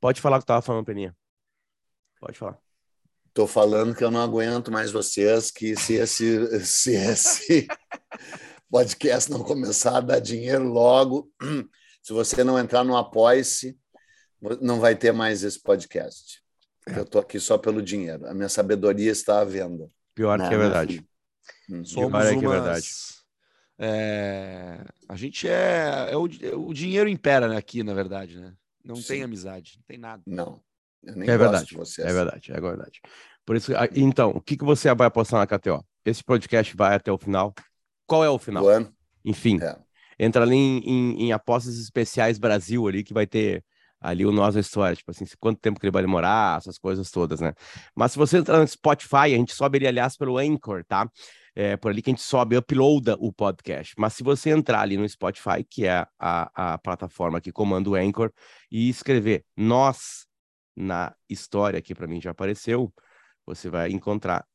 Pode falar o que tava falando, Peninha. Pode falar. Tô falando que eu não aguento mais vocês, que se esse, se esse podcast não começar a dar dinheiro logo, se você não entrar no Apoia-se, não vai ter mais esse podcast. Eu estou aqui só pelo dinheiro. A minha sabedoria está à venda. Pior Não, que é verdade. Hum. Somos Pior é que é umas- verdade. É, A gente é, é o, o dinheiro impera né, aqui, na verdade, né? Não Sim. tem amizade, não tem nada. Não, eu nem É gosto verdade. de vocês. É verdade, é verdade. Por isso, ah, então, o que, que você vai apostar na KTO? Esse podcast vai até o final. Qual é o final? Do ano? Enfim, É. entra ali em, em- em apostas especiais Brasil ali, que vai ter ali o Nossa História, tipo assim, quanto tempo que ele vai demorar, essas coisas todas, né? Mas se você entrar no Spotify, a gente sobe ele, aliás, pelo Anchor, tá? É por ali que a gente sobe, uploada o podcast. Mas se você entrar ali no Spotify, que é a, a plataforma que comanda o Anchor, e escrever Nós na História, que para mim já apareceu, você vai encontrar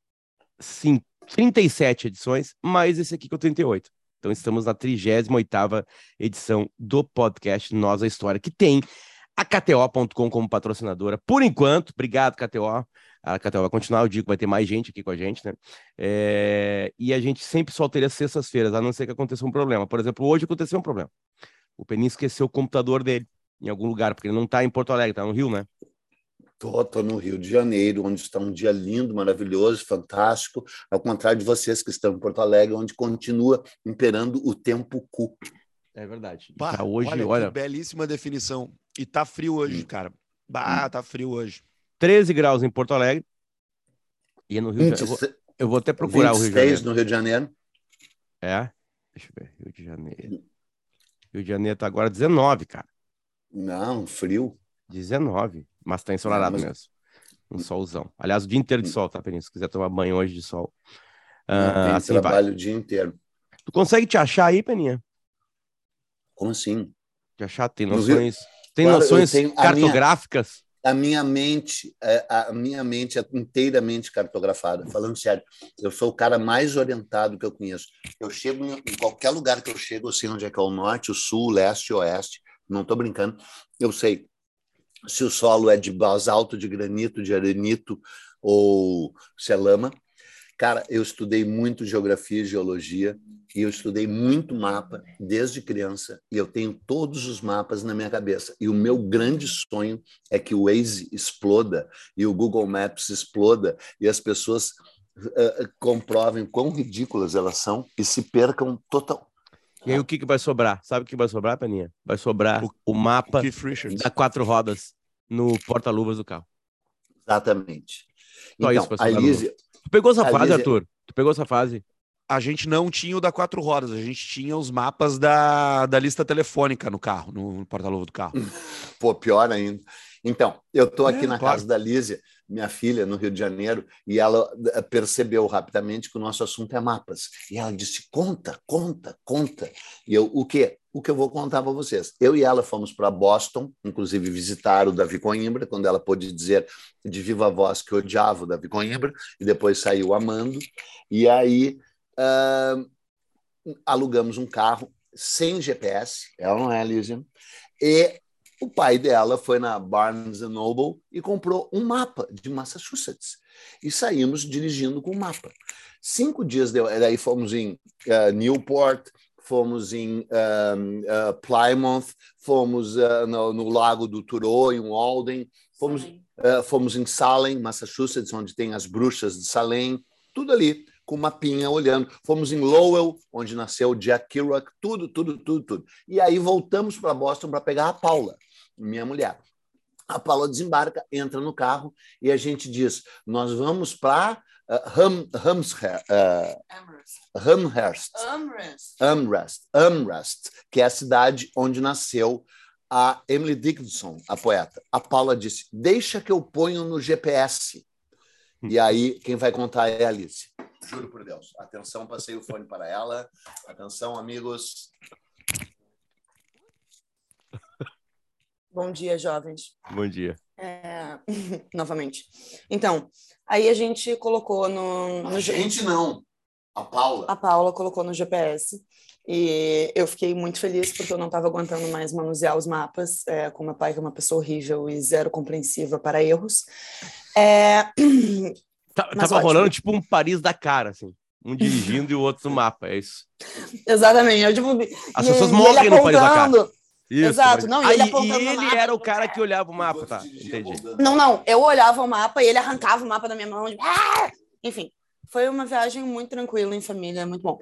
sim, 37 edições, mais esse aqui que é o 38. Então estamos na 38ª edição do podcast Nós a História, que tem a KTO.com como patrocinadora. Por enquanto, obrigado, KTO. A KTO vai continuar, eu digo que vai ter mais gente aqui com a gente, né? É, E a gente sempre ele às sextas-feiras, a não ser que aconteça um problema. Por exemplo, hoje aconteceu um problema. O Penin esqueceu o computador dele em algum lugar, porque ele não está em Porto Alegre, está no Rio, né? Tô, tô no Rio de Janeiro, onde está um dia lindo, maravilhoso, fantástico, ao contrário de vocês que estão em Porto Alegre, onde continua imperando o tempo cu. É verdade. Bah, tá hoje, olha, olha, que belíssima definição. E tá frio hoje, Hum. cara. Bah, tá frio hoje. 13 graus em Porto Alegre. E no Rio de Janeiro. Eu vou, 26 eu vou até procurar o Rio de 26 Janeiro. no Rio de Janeiro. É? Deixa eu ver. Rio de Janeiro. Rio de Janeiro tá agora 19, cara. Não, frio. 19. Mas tá ensolarado Não, mas- mesmo. Um solzão. Aliás, o dia inteiro de sol, tá, Peninha? Se quiser tomar banho hoje de sol. Ah, Tem assim vai. trabalho o dia inteiro. Tu consegue te achar aí, Peninha? Como assim? Te achar? Tem No Rio- noções, tem Claro, noções cartográficas? A minha mente, é, a minha mente é inteiramente cartografada. Falando sério, eu sou o cara mais orientado que eu conheço. Eu chego em qualquer lugar que eu chego, eu sei onde é que é o norte, o sul, o leste, o oeste. Não estou brincando. Eu sei se o solo é de basalto, de granito, de arenito ou se é lama. Cara, eu estudei muito geografia e geologia e eu estudei muito mapa desde criança e eu tenho todos os mapas na minha cabeça. E o meu grande sonho é que o Waze exploda e o Google Maps exploda e as pessoas uh, comprovem quão ridículas elas são e se percam total. E aí o que, que vai sobrar? Sabe o que vai sobrar, Peninha? Vai sobrar O- o, mapa Richards. da quatro rodas no porta-luvas do carro. Exatamente. Só então, a Lise, pegou essa A fase, Lise- Arthur? Tu pegou essa fase? A gente não tinha o da quatro rodas, a gente tinha os mapas da, da lista telefônica no carro, no porta-luva do carro. pô, pior ainda. Então, eu estou aqui É, na claro. casa da Lízia, minha filha, no Rio de Janeiro, e ela eh, percebeu rapidamente que o nosso assunto é mapas. E ela disse: conta, conta, conta. E eu, o quê? O que eu vou contar para vocês. Eu e ela fomos para Boston, inclusive visitar o Davi Coimbra, quando ela pôde dizer de viva voz que odiava o Davi Coimbra, e depois saiu amando. E aí ah, alugamos um carro sem GPS, ela não é, Lízia, e o pai dela foi na Barnes Noble e comprou um mapa de Massachusetts. E saímos dirigindo com o mapa. Cinco dias de... daí fomos em uh, Newport, fomos em uh, Plymouth, fomos no, no, Lago do Turo, em Walden, fomos, fomos em Salem, Massachusetts, onde tem as bruxas de Salem, tudo ali com mapinha olhando. Fomos em Lowell, onde nasceu Jack Kerouac, tudo, tudo, tudo, tudo. E aí voltamos para Boston para pegar a Paula, minha mulher. A Paula desembarca, entra no carro e a gente diz: Nós vamos para uh, Hum, uh, Amherst, Amherst. Amherst, Amherst, que é a cidade onde nasceu a Emily Dickinson, a poeta. A Paula disse: Deixa que eu ponho no GPS. E aí, quem vai contar é a Alice. Juro por Deus. Atenção, passei o fone para ela. Atenção, amigos. Bom dia, jovens. Bom dia. É... Novamente. Então, aí a gente colocou no. no... A gente não. A Paula. A Paula colocou no GPS E eu fiquei muito feliz porque eu não estava aguentando mais manusear os mapas, é, com meu pai, que é uma pessoa horrível e zero compreensiva para erros. É... Tá- Mas Tava ótimo. rolando tipo um Paris da cara, assim. Um dirigindo e o outro no mapa, é isso. Exatamente. Eu, tipo, As e- pessoas morrem no Paris da cara. Isso, Exato, mas- não, e Ah, ele e- apontando e ele mapa. era o cara que olhava o mapa, tá? Entendi. Não, não, eu olhava o mapa e ele arrancava o mapa da minha mão. de- Ah! Enfim, foi uma viagem muito tranquila em família, muito bom.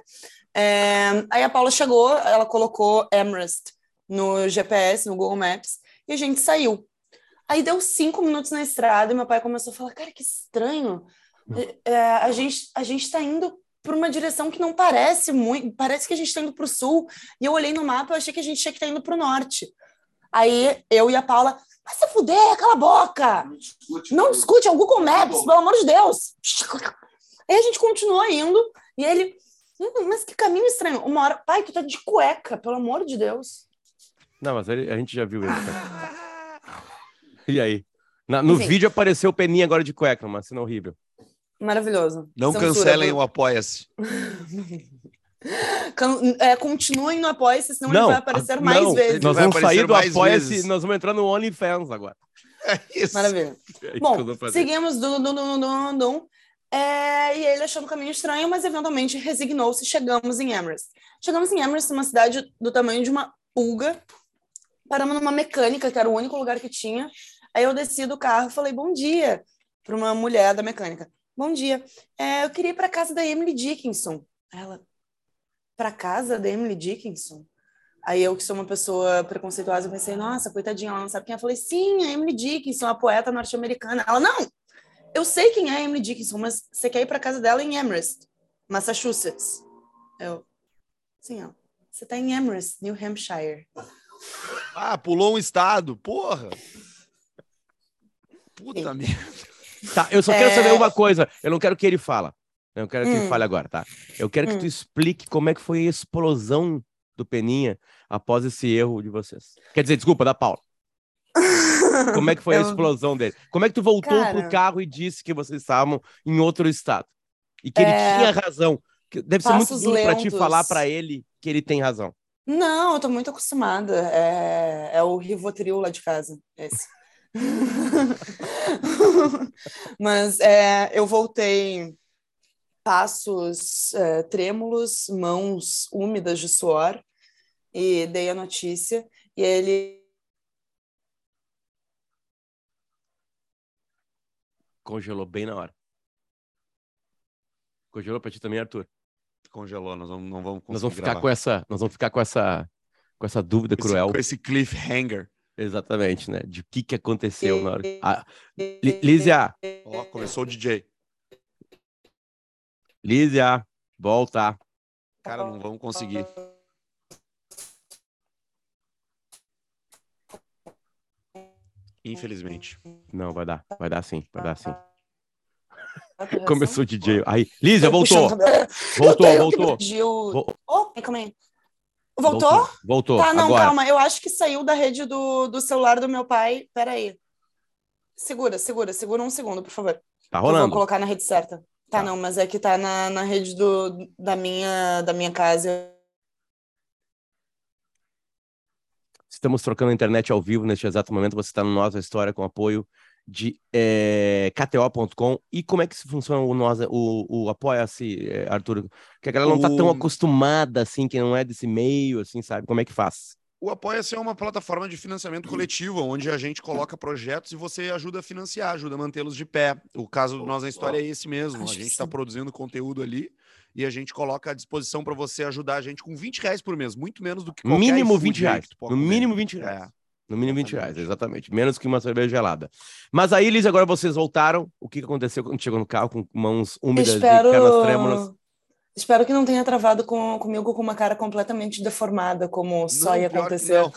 É, Aí a Paula chegou, ela colocou Amherst no GPS, no Google Maps, e a gente saiu. Aí deu cinco minutos na estrada e meu pai começou a falar: Cara, que estranho. É, a gente a gente está indo para uma direção que não parece muito, parece que a gente está indo para o sul. E eu olhei no mapa e achei que a gente tinha que estar indo para o norte. Aí eu e a Paula, vai se fuder, cala a boca! Não discute, é o Google Maps, pelo amor de Deus. Aí a gente continuou indo e ele, "Hum, mas que caminho estranho. Uma hora, pai, tu tá de cueca, pelo amor de Deus. Não, mas ele- a gente já viu ele. cara. E aí? Na- no Enfim. vídeo apareceu o Peninha agora de cueca, uma cena horrível. Maravilhoso. Não Censura, cancelem por- o Apoia-se. É, continuem no Apoia-se, senão ele não, vai aparecer a- mais não, vezes. Nós vamos sair do Apoia-se, nós vamos entrar no OnlyFans agora. É isso. Maravilha. É isso Bom, seguimos dum, dum, dum, dum, é, e ele achando o caminho estranho, mas eventualmente resignou-se e chegamos em Amherst. Chegamos em Amherst, uma cidade do tamanho de uma pulga. Paramos numa mecânica, que era o único lugar que tinha. Aí eu desci do carro e falei bom dia para uma mulher da mecânica. Bom dia. É, eu queria ir para casa da Emily Dickinson. Ela, para casa da Emily Dickinson? Aí eu, que sou uma pessoa preconceituosa, eu pensei, nossa, coitadinha, ela não sabe quem é. Eu falei, sim, a Emily Dickinson, a poeta norte-americana. Ela, não, eu sei quem é a Emily Dickinson, mas você quer ir para casa dela em Amherst, Massachusetts. Eu, sim, ó, você tá em Amherst, New Hampshire. Ah, pulou um estado. Porra. Puta merda. Tá, eu só quero É. saber uma coisa. Eu não quero que ele fala. Eu não quero que ele Hum. fale agora, tá? Eu quero que Hum. tu explique como é que foi a explosão do Peninha após esse erro de vocês. Quer dizer, desculpa, da Paula. Como é que foi a Eu- explosão dele? Como é que tu voltou Cara. pro carro e disse que vocês estavam em outro estado? E que ele É. tinha razão. Que Deve ser muito Passos duro pra te falar pra ele que ele tem razão. Não, eu tô muito acostumada. É, é o Rivotril lá de casa, esse. Mas é, eu voltei passos é, trêmulos, mãos úmidas de suor e dei a notícia e ele Congelou bem na hora. Congelou pra ti também, Arthur. Congelou, nós vamos, não vamos conseguir Nós vamos ficar gravar. com essa, nós vamos ficar com essa, com essa dúvida Esse- cruel. com esse cliffhanger. Exatamente, né? De o que que aconteceu na hora. Ah, Lízia, Ó, começou o DJ. Lízia, volta. Cara, não vamos conseguir. Infelizmente. Não, vai dar, vai dar sim, vai dar sim. Começou o DJ. Aí, Lízia, voltou. Voltou, voltou. Oh, calma aí. Voltou? Voltou. Tá, não, Agora. calma. Eu acho que saiu da rede do, do celular do meu pai. Peraí. Segura, segura, segura um segundo, por favor. Tá Eu vou rolando. colocar na rede certa. Tá, Tá. não, mas é que tá na, na rede do, da, minha, da minha casa. Estamos trocando a internet ao vivo neste exato momento. Você está no Nossa História com apoio de eh, KTO.com. E como é que funciona o Nossa, o, o Apoia-se, eh, Arthur? Que a galera não está tão O- acostumada, assim, que não é desse meio, assim, sabe? Como é que faz? O Apoia-se é uma plataforma de financiamento coletivo, onde a gente coloca projetos e você ajuda a financiar, ajuda a mantê-los de pé. O caso do Nós na História é esse mesmo. A gente está produzindo conteúdo ali e a gente coloca à disposição para você ajudar a gente com 20 reais por mês, muito menos do que qualquer Mínimo iFood 20 aí reais. No mínimo 20 reais. É. No mínimo 20 reais, Exatamente. Menos que uma cerveja gelada. Mas aí, Liz, agora vocês voltaram. O que aconteceu quando chegou no carro com mãos úmidas e pernas trêmulas? Espero. Espero que não tenha travado com, comigo com uma cara completamente deformada, como só Não, ia acontecer. não.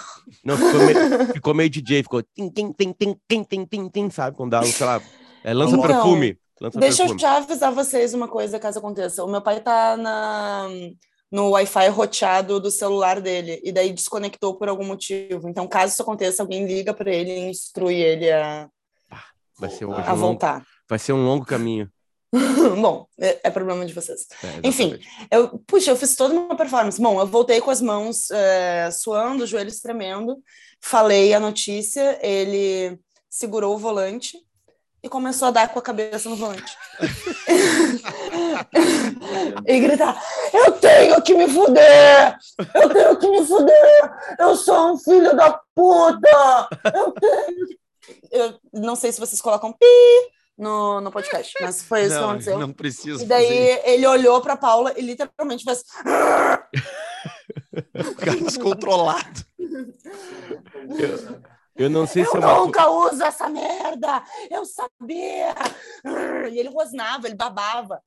Não, ficou meio, ficou meio DJ, ficou tim, tim, tim, tim, tim, tim, tim, tim, sabe? Quando dá, sei lá, é, lança Então, perfume. Lança Deixa eu perfume. já avisar vocês uma coisa caso aconteça. O meu pai tá na, no Wi-Fi roteado do celular dele e daí desconectou por algum motivo. Então, caso isso aconteça, alguém liga para ele e instrui ele a, Vai ser, hoje a um longo, voltar. vai ser um longo caminho. Bom, é, é, problema de vocês. É, Enfim, eu, puxa, eu fiz toda uma performance. Bom, eu voltei com as mãos é, suando, joelhos tremendo, falei a notícia, ele segurou o volante e começou a dar com a cabeça no volante. e gritar: Eu tenho que me fuder! Eu tenho que me fuder! Eu sou um filho da puta! Eu tenho. Eu não sei se vocês colocam pi no, no podcast, mas foi isso não, que aconteceu. Não precisa. E daí ele olhou para Paula e literalmente fez. o cara descontrolado. Eu, eu não sei eu se é uma... nunca uso essa merda! Eu sabia! E ele rosnava, ele babava.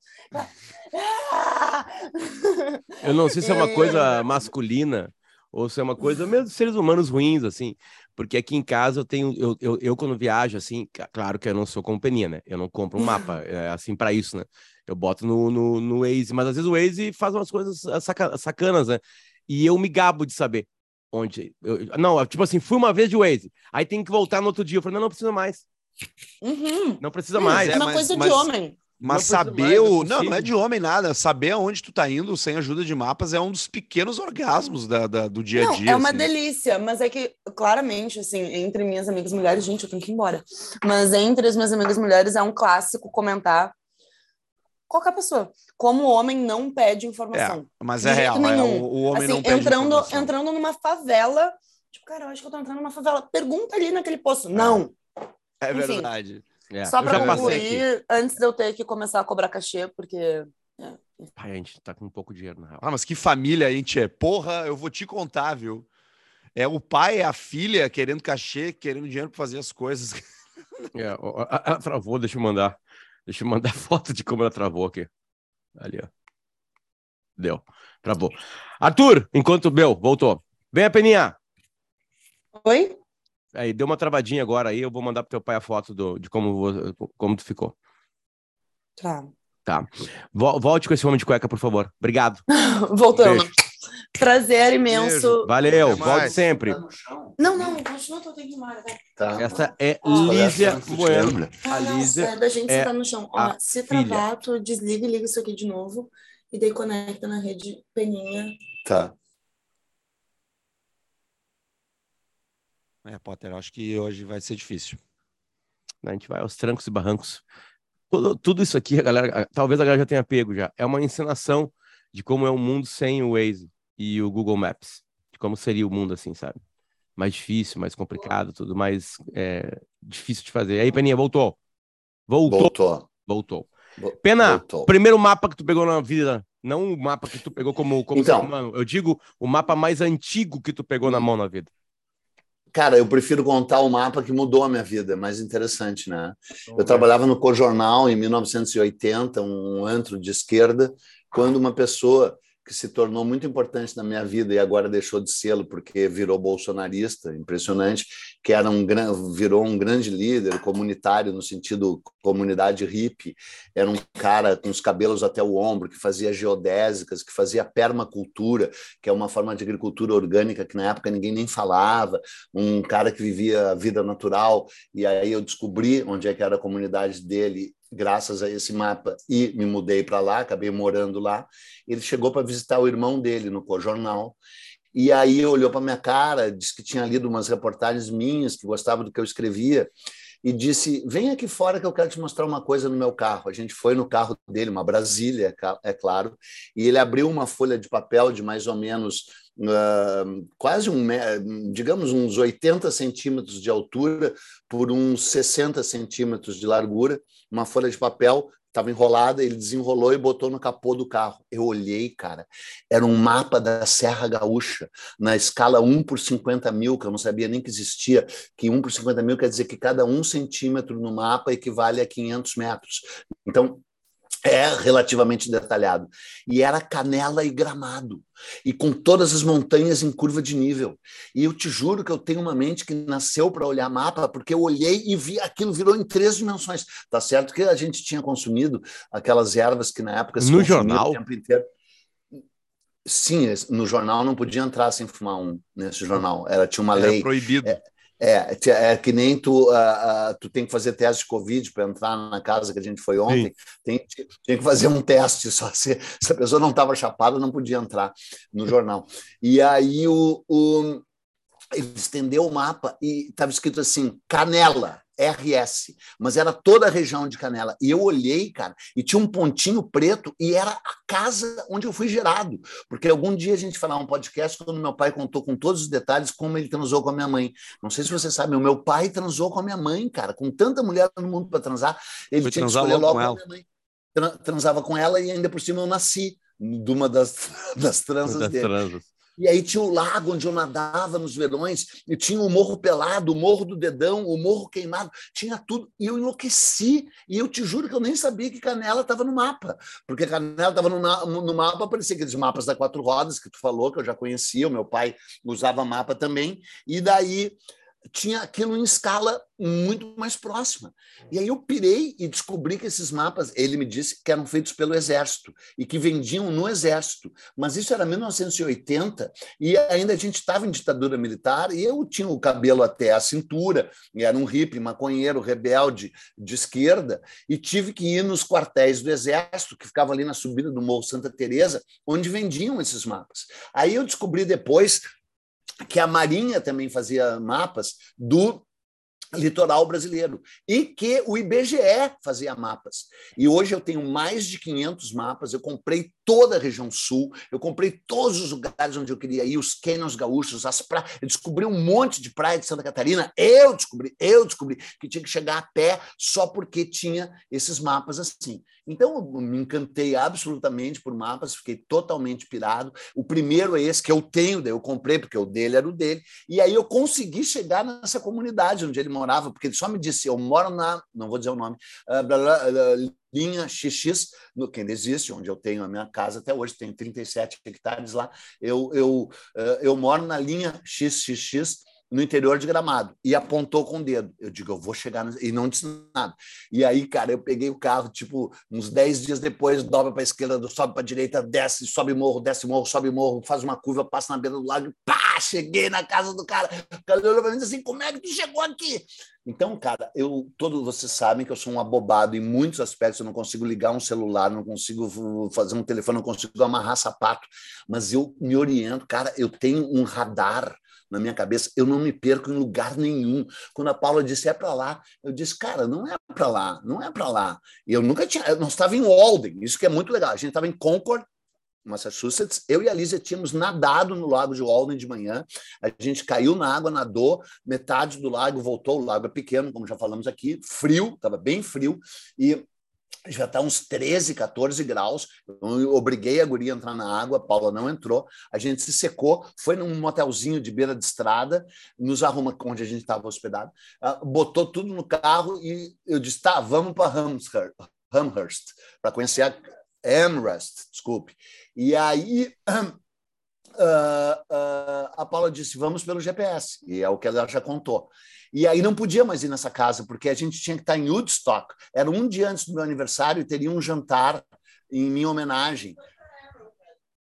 Eu não sei se é uma coisa masculina ou se é uma coisa mesmo seres humanos ruins, assim. Porque aqui em casa eu tenho, eu, eu, eu, quando viajo, assim, claro que eu não sou companhia, né? Eu não compro um mapa, é, assim, para isso, né? Eu boto no, no, no Waze, mas às vezes o Waze faz umas coisas saca, sacanas, né? E eu me gabo de saber onde. Eu, não, tipo assim, fui uma vez de Waze, aí tem que voltar no outro dia. Eu falei, não, não precisa mais. Uhum. Não precisa mais. É uma coisa mas, de homem. Mas saber o. Não, não é de homem nada. Saber aonde tu tá indo sem ajuda de mapas é um dos pequenos orgasmos da, da do dia a dia. Não, é uma assim. delícia, mas é que, claramente, assim, entre minhas amigas mulheres, gente, eu tenho que ir embora. Mas entre as minhas amigas mulheres é um clássico comentar qualquer pessoa. Como o homem não pede informação. É, mas é real, é, o, o, homem assim, não pede entrando, informação. entrando numa favela. Tipo, cara, eu acho que eu tô entrando numa favela. Pergunta ali naquele poço. Não. É Enfim. verdade. É, Só para concluir, antes de eu ter que começar a cobrar cachê, porque. é, Pai, a gente tá com um pouco de dinheiro, na real. Ah, mas que família a gente é. Porra, eu vou te contar, viu? É o pai, é a filha querendo cachê, querendo dinheiro para fazer as coisas. É, ó, ela travou, deixa eu mandar. Deixa eu mandar foto de como ela travou aqui. Ali, ó. Deu. Travou. Arthur, enquanto meu, voltou. Vem a Peninha. Oi? Aí, deu uma travadinha agora aí, eu vou mandar pro teu pai a foto do, de como, como tu ficou. Tá. Tá. Vol- Volte com esse homem de cueca, por favor. Obrigado. Voltando. Beijo. Prazer imenso. Valeu, Até volte sempre. Tá? Não, não, continua, eu tenho que ir embora. vai. Tá. Essa é Ah, Parece que te Bueno. Ah, A não, Lísia é da gente é sentar no chão. Ó, se filha. travar, tu desliga e liga isso aqui de novo. E daí conecta na rede peninha. Tá. É, Potter, acho que hoje vai ser difícil. A gente vai aos trancos e barrancos. Tudo, tudo isso aqui, a galera, talvez a galera já tenha pego já. É uma encenação de como é o mundo sem o Waze e o Google Maps. De como seria o mundo assim, sabe? Mais difícil, mais complicado, tudo mais é, difícil de fazer. Aí, Peninha, voltou. Voltou. Voltou. Voltou. Vo- Pena, voltou. primeiro mapa que tu pegou na vida, não o mapa que tu pegou como, como Então. ser humano. Eu digo o mapa mais antigo que tu pegou na mão na vida. Cara, eu prefiro contar o mapa que mudou a minha vida, é mais interessante, né? Eu trabalhava no Cojornal em 1980, um antro de esquerda, quando uma pessoa que se tornou muito importante na minha vida e agora deixou de sê-lo porque virou bolsonarista, impressionante, que era um virou um grande líder comunitário no sentido comunidade hippie, era um cara com os cabelos até o ombro, que fazia geodésicas, que fazia permacultura, que é uma forma de agricultura orgânica que na época ninguém nem falava, um cara que vivia a vida natural, e aí eu descobri onde é que era a comunidade dele graças a esse mapa e me mudei para lá, acabei morando lá. Ele chegou para visitar o irmão dele no Cojornal e aí olhou para minha cara, disse que tinha lido umas reportagens minhas, que gostava do que eu escrevia e disse: Vem aqui fora que eu quero te mostrar uma coisa no meu carro. A gente foi no carro dele, uma Brasília, é claro, e ele abriu uma folha de papel de mais ou menos uh, quase um, digamos, uns 80 centímetros de altura por uns 60 centímetros de largura, uma folha de papel estava enrolada, ele desenrolou e botou no capô do carro. Eu olhei, cara, era um mapa da Serra Gaúcha, na escala 1 por 50 mil, que eu não sabia nem que existia, que 1 por 50 mil quer dizer que cada um centímetro no mapa equivale a 500 metros. Então, é relativamente detalhado. E era canela e gramado. E com todas as montanhas em curva de nível. E eu te juro que eu tenho uma mente que nasceu para olhar mapa, porque eu olhei e vi aquilo virou em três dimensões. Tá certo que a gente tinha consumido aquelas ervas que na época se No jornal? o tempo inteiro. Sim, no jornal não podia entrar sem fumar um nesse jornal. Era tinha uma Era lei. proibido. É, É, é que nem tu, uh, uh, tu tem que fazer teste de Covid para entrar na casa que a gente foi ontem. Tem, tem que fazer um teste só. Se, se a pessoa não estava chapada, não podia entrar no jornal. E aí o, o, ele estendeu o mapa e estava escrito assim: Canela. RS, mas era toda a região de Canela. E eu olhei, cara, e tinha um pontinho preto e era a casa onde eu fui gerado. Porque algum dia a gente falar um podcast quando meu pai contou com todos os detalhes como ele transou com a minha mãe. Não sei se você sabe, o meu pai transou com a minha mãe, cara, com tanta mulher no mundo para transar, ele Foi tinha que escolher logo logo com a minha mãe. Transava com ela e ainda por cima eu nasci de uma das, das transas Das dele. transas. E aí tinha o lago onde eu nadava nos verões, e tinha o morro pelado, o morro do dedão, o morro queimado, tinha tudo. E eu enlouqueci. E eu te juro que eu nem sabia que Canela estava no mapa. Porque Canela estava no, no mapa, aparecia aqueles mapas da quatro rodas que tu falou, que eu já conhecia, o meu pai usava mapa também. E daí tinha aquilo em escala muito mais próxima. E aí eu pirei e descobri que esses mapas, ele me disse que eram feitos pelo Exército e que vendiam no Exército. Mas isso era 1980 e ainda a gente estava em ditadura militar e eu tinha o cabelo até a cintura, era um hippie, maconheiro, rebelde de esquerda, e tive que ir nos quartéis do Exército, que ficavam ali na subida do Morro Santa Teresa, onde vendiam esses mapas. Aí eu descobri depois que a Marinha também fazia mapas do litoral brasileiro e que o IBGE fazia mapas. E hoje eu tenho mais de 500 mapas, eu comprei toda a região sul, eu comprei todos os lugares onde eu queria ir, os canyons gaúchos, as praias, eu descobri um monte de praia de Santa Catarina, eu descobri, eu descobri que tinha que chegar a pé só porque tinha esses mapas assim. Então eu me encantei absolutamente por mapas, fiquei totalmente pirado. O primeiro é esse que eu tenho, eu comprei porque o dele era o dele, e aí eu consegui chegar nessa comunidade onde ele morava, porque ele só me disse, eu moro na, não vou dizer o nome, ah, blá, blá, blá, linha XX, no, existe, onde eu tenho a minha casa até hoje, tenho 37 hectares lá, eu, eu, ah, eu moro na linha XXX, no interior de Gramado, e apontou com o dedo. Eu digo, eu vou chegar, no... e não disse nada. E aí, cara, eu peguei o carro, tipo, uns 10 dias depois, dobra para a esquerda, sobe para a direita, desce, sobe morro, desce morro, sobe morro, faz uma curva, passa na beira do lago, pá, cheguei na casa do cara. O cara olhou para mim e assim, como é que tu chegou aqui? Então, cara, eu todos vocês sabem que eu sou um abobado em muitos aspectos, eu não consigo ligar um celular, não consigo fazer um telefone, não consigo amarrar sapato, mas eu me oriento, cara, eu tenho um radar na minha cabeça, eu não me perco em lugar nenhum. Quando a Paula disse é para lá, eu disse, cara, não é para lá, não é para lá. E eu nunca tinha, não estava em Walden, isso que é muito legal. A gente estava em Concord, Massachusetts, eu e a Lísia tínhamos nadado no lago de Walden de manhã, a gente caiu na água, nadou, metade do lago voltou, o lago é pequeno, como já falamos aqui, frio, estava bem frio, e já está uns 13, 14 graus. Eu obriguei a guria a entrar na água, a Paula não entrou. A gente se secou, foi num motelzinho de beira de estrada, nos arruma onde a gente estava hospedado, uh, botou tudo no carro e eu disse: tá, vamos para Amherst, Amherst para conhecer a Amherst, desculpe. E aí. Uh, uh, a Paula disse: vamos pelo GPS, e é o que ela já contou. E aí não podia mais ir nessa casa, porque a gente tinha que estar em Woodstock. Era um dia antes do meu aniversário e teria um jantar em minha homenagem.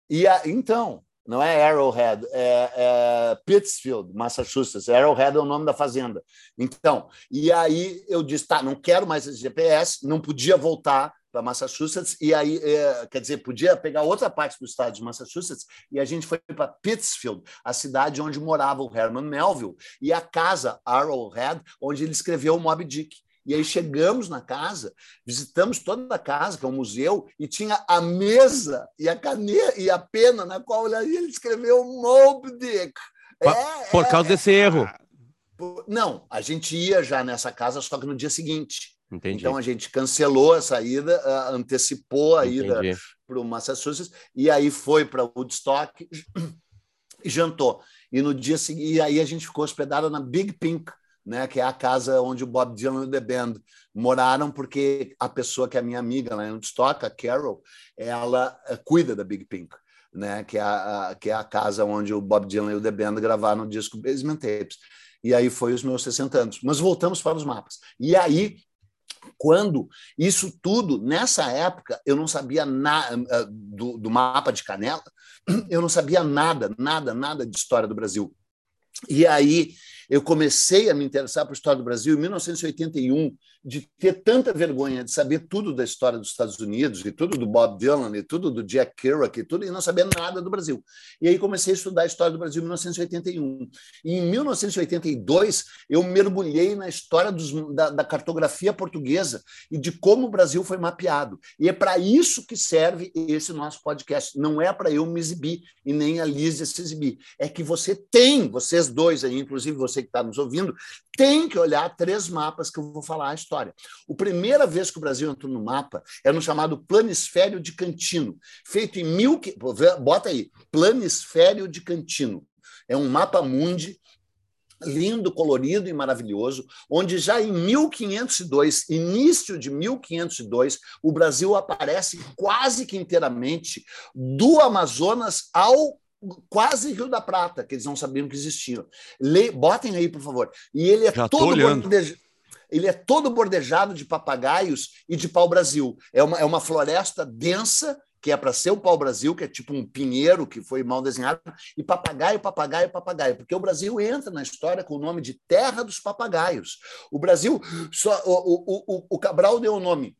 E a, então, não é Arrowhead, é, é Pittsfield, Massachusetts. Arrowhead é o nome da fazenda. Então, e aí eu disse: tá, não quero mais esse GPS, não podia voltar para Massachusetts, e aí, é, quer dizer, podia pegar outra parte do estado de Massachusetts, e a gente foi para Pittsfield, a cidade onde morava o Herman Melville, e a casa Arrowhead, onde ele escreveu o Moby Dick. E aí chegamos na casa, visitamos toda a casa, que é um museu, e tinha a mesa e a caneta e a pena na qual ele escreveu Moby Dick. É, Por causa é, desse erro. Não, a gente ia já nessa casa, só que no dia seguinte. Entendi. Então a gente cancelou ida, uh, antecipou a ida para o Massachusetts e aí foi para Woodstock e jantou. E no dia seguinte, e aí a gente ficou hospedado na Big Pink, né, que é a casa onde o Bob Dylan e The Band moraram, porque a pessoa que é minha amiga lá em Woodstock, a Carol, ela uh, cuida da Big Pink. Né, que, é a, a, que é a casa onde o Bob Dylan e o The Band gravaram o disco Basement Tapes. E aí foi os meus 60 anos. Mas voltamos para os mapas. E aí quando isso tudo, nessa época, eu não sabia nada do, do, mapa de Canela, eu não sabia nada, nada, nada de história do Brasil. E aí Eu comecei a me interessar por história do Brasil em 1981, de ter tanta vergonha de saber tudo da história dos Estados Unidos, e tudo do Bob Dylan, e tudo do Jack Kerouac, e tudo, e não saber nada do Brasil. E aí comecei a estudar a história do Brasil em 1981. E em 1982, eu mergulhei na história dos, da, da cartografia portuguesa e de como o Brasil foi mapeado. E é para isso que serve esse nosso podcast. Não é para eu me exibir e nem a Lízia se exibir. É que você tem, vocês dois aí, inclusive você que está nos ouvindo, tem que olhar três mapas que eu vou falar história. A primeira vez que o Brasil entrou no mapa é no chamado Planisfério de Cantino, feito em mil. Bota aí, Planisfério de Cantino. É um mapa mundi lindo, colorido e maravilhoso, onde já em 1502, início de 1502, o Brasil aparece quase que inteiramente do Amazonas ao quase Rio da Prata, que eles não sabiam que existiam. Le... Botem aí, por favor. E ele é já todo bordejado. Ele é todo bordejado de papagaios e de pau-brasil. É uma, é uma floresta densa que é para ser o pau-brasil, que é tipo um pinheiro que foi mal desenhado, e papagaio, papagaio, papagaio, porque o Brasil entra na história com o nome de Terra dos Papagaios. O Brasil, só, o, o, o, o Cabral deu o nome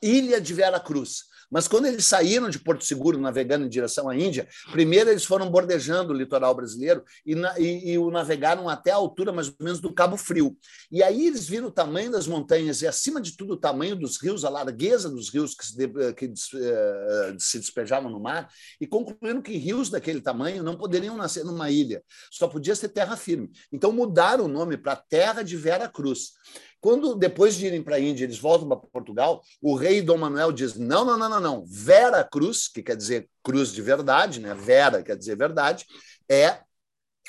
Ilha de Vera Cruz. Mas quando eles saíram de Porto Seguro, navegando em direção à Índia, primeiro eles foram bordejando o litoral brasileiro e, na, e, e, o navegaram até a altura mais ou menos do Cabo Frio. E aí eles viram o tamanho das montanhas e, acima de tudo, o tamanho dos rios, a largueza dos rios que se, de, que uh, se despejavam no mar, e concluíram que rios daquele tamanho não poderiam nascer numa ilha, só podia ser terra firme. Então mudaram o nome para Terra de Vera Cruz. Quando, depois de irem para a Índia, eles voltam para Portugal, o rei Dom Manuel diz: não, não, não, não, não. Vera Cruz, que quer dizer cruz de verdade, né? Vera quer dizer verdade, é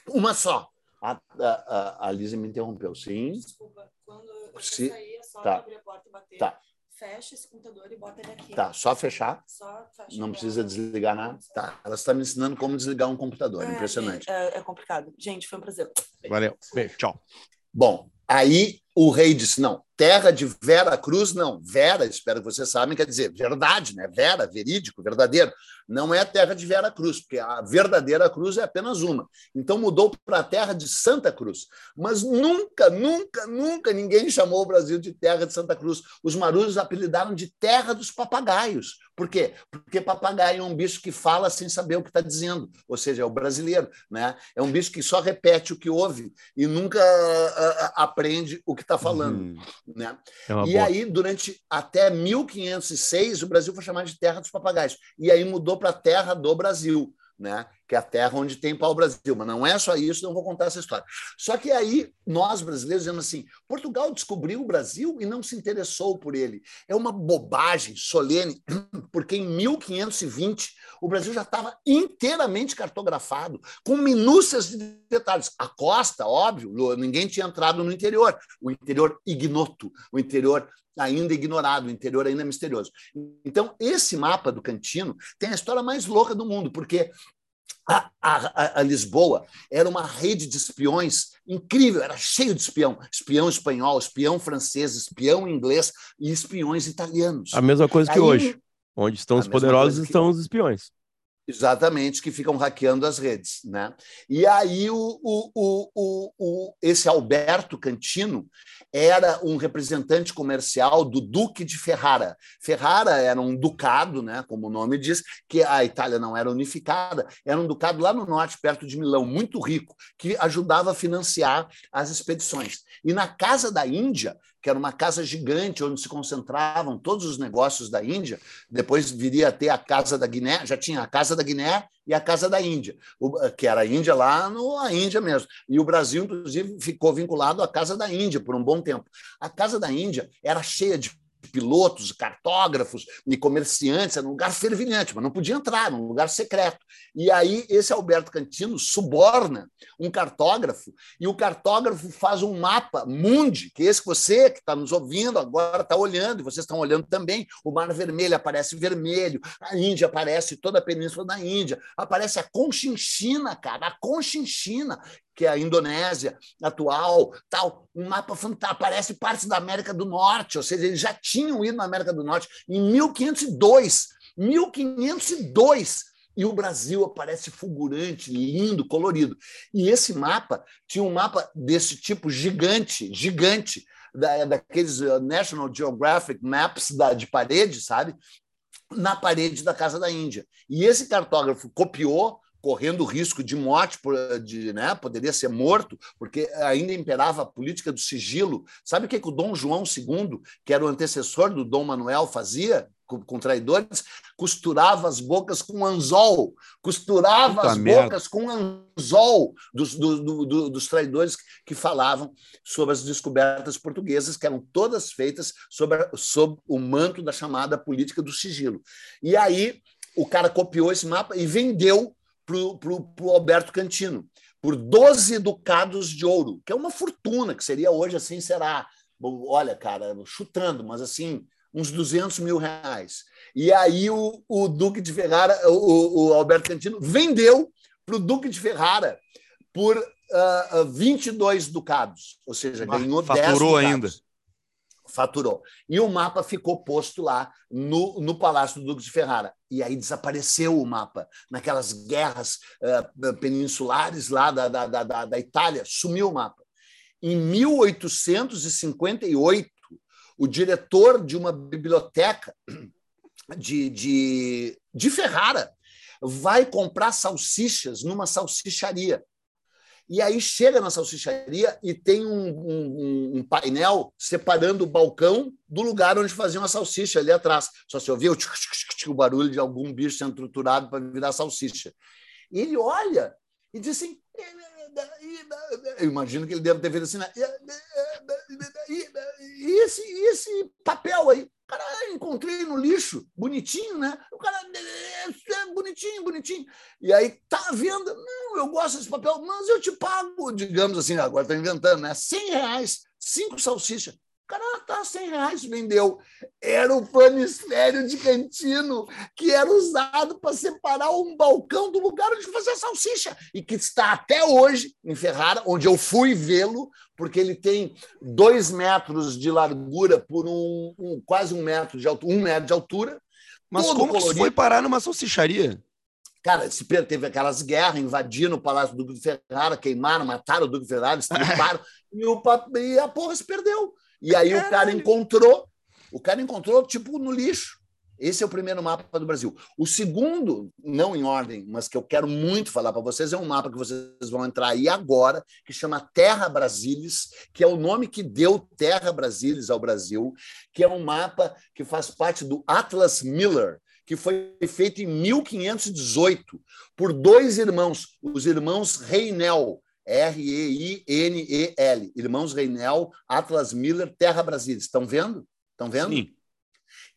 uma só. A, a, a, a Lisa me interrompeu, sim. Desculpa, quando eu Se... sair, é só tá. abrir a porta e bater. Tá. Fecha esse computador e bota ele aqui. Tá, só fechar. Só fecha Não precisa desligar nada. Tá, ela está me ensinando como desligar um computador. É, Impressionante. É, é complicado. Gente, foi um prazer. Valeu. Beijo. Tchau. Bom, aí o rei disse: não, terra de Vera Cruz, não. Vera, espero que vocês sabem, quer dizer verdade, né? Vera, verídico, verdadeiro. Não é terra de Vera Cruz, porque a verdadeira cruz é apenas uma. Então mudou para a terra de Santa Cruz. Mas nunca, nunca, nunca ninguém chamou o Brasil de terra de Santa Cruz. Os marujos apelidaram de terra dos papagaios. Por quê? Porque papagaio é um bicho que fala sem saber o que está dizendo, ou seja, é o brasileiro. Né? É um bicho que só repete o que ouve e nunca uh, uh, aprende o que está falando. Uhum. Né? É e boa. aí, durante até 1506, o Brasil foi chamado de terra dos papagaios. E aí mudou para terra do Brasil né? Que é a terra onde tem pau-brasil. Mas não é só isso, não vou contar essa história. Só que aí, nós brasileiros, dizemos assim: Portugal descobriu o Brasil e não se interessou por ele. É uma bobagem solene, porque em 1520 o Brasil já estava inteiramente cartografado, com minúcias de detalhes. A costa, óbvio, ninguém tinha entrado no interior. O interior ignoto, o interior ainda ignorado, o interior ainda misterioso. Então, esse mapa do Cantino tem a história mais louca do mundo, porque a, a, a, Lisboa era uma rede de espiões incrível, era cheio de espião. Espião espanhol, espião francês, espião inglês e espiões italianos. A mesma coisa que Aí, hoje. Onde estão os poderosos, estão os espiões. Exatamente, que ficam hackeando as redes. Né? E aí o, o, o, o, esse Alberto Cantino era um representante comercial do Duque de Ferrara. Ferrara era um ducado, né, como o nome diz, que a Itália não era unificada, era um ducado lá no norte, perto de Milão, muito rico, que ajudava a financiar as expedições. E na Casa da Índia, que era uma casa gigante onde se concentravam todos os negócios da Índia. Depois viria a ter a Casa da Guiné, já tinha a Casa da Guiné e a Casa da Índia, que era a Índia lá no a Índia mesmo. E o Brasil, inclusive, ficou vinculado à Casa da Índia por um bom tempo. A Casa da Índia era cheia de pilotos, cartógrafos e comerciantes, era um lugar fervilhante, mas não podia entrar, um lugar secreto. E aí esse Alberto Cantino suborna um cartógrafo e o cartógrafo faz um mapa mundi, que esse que você que está nos ouvindo agora está olhando, e vocês estão olhando também, o Mar Vermelho aparece vermelho, a Índia aparece toda a península da Índia, aparece a Conchinchina, cara, a Conchinchina, que é a Indonésia atual, tal, um mapa fantástico, aparece partes da América do Norte, ou seja, eles já tinham ido na América do Norte em 1502. 1502 e o Brasil aparece fulgurante, lindo, colorido. E esse mapa tinha um mapa desse tipo gigante, gigante, da, daqueles uh, National Geographic Maps da, de parede, sabe? Na parede da Casa da Índia. E esse cartógrafo copiou, correndo risco de morte, de, né, poderia ser morto, porque ainda imperava a política do sigilo. Sabe o que, que o Dom João II, que era o antecessor do Dom Manuel, fazia? com, traidores, costurava as bocas com anzol, costurava Puta as merda. bocas com anzol dos, do, do, dos traidores que falavam sobre as descobertas portuguesas, que eram todas feitas sob, sob o manto da chamada política do sigilo. E aí o cara copiou esse mapa e vendeu para o Alberto Cantino por 12 ducados de ouro, que é uma fortuna, que seria hoje assim, será. Olha, cara, chutando, mas assim, uns 200 mil reais. E aí o, o Duque de Ferrara, o, o Alberto Cantino, vendeu para o Duque de Ferrara por uh, 22 ducados, ou seja, ah, ganhou faturou 10 ainda. Faturou. E o mapa ficou posto lá no, no Palácio do Duque de Ferrara. E aí desapareceu o mapa. Naquelas guerras uh, peninsulares lá da, da, da, da Itália, sumiu o mapa. Em 1858, o diretor de uma biblioteca de, de, de Ferrara vai comprar salsichas numa salsicharia. E aí chega na salsicharia e tem um, um, um, painel separando o balcão do lugar onde faziam a salsicha ali atrás. Só se ouvia o, o barulho de algum bicho sendo triturado para virar salsicha. E ele olha e diz assim: eu imagino que ele deve ter feito assim. Né? E esse, esse papel aí? Cara, encontrei no lixo, bonitinho, né? O cara, é bonitinho, bonitinho. E aí, tá vendo? Não, eu gosto desse papel, mas eu te pago, digamos assim, agora estou inventando, né? 100 reais, cinco salsichas cara, tá 100 reais, vendeu. Era o planisfério de Cantino, que era usado para separar um balcão do lugar onde fazia salsicha, e que está até hoje em Ferrara, onde eu fui vê-lo, porque ele tem dois metros de largura por um, um quase um metro de altura, um metro de altura. Mas como colorido. foi parar numa salsicharia? Cara, se teve aquelas guerras, invadiram o Palácio do Duque de Ferrara, queimaram, mataram o Duque de Ferrara, estriparam, e, o, e a porra se perdeu. E aí Caralho. o cara encontrou, o cara encontrou tipo no lixo. Esse é o primeiro mapa do Brasil. O segundo, não em ordem, mas que eu quero muito falar para vocês, é um mapa que vocês vão entrar aí agora, que chama Terra Brasilis, que é o nome que deu Terra Brasilis ao Brasil, que é um mapa que faz parte do Atlas Miller, que foi feito em 1518 por dois irmãos, os irmãos Reinel, R-E-I-N-E-L. Irmãos Reinel, Atlas Miller, Terra Brasília. Estão vendo? Estão vendo? Sim.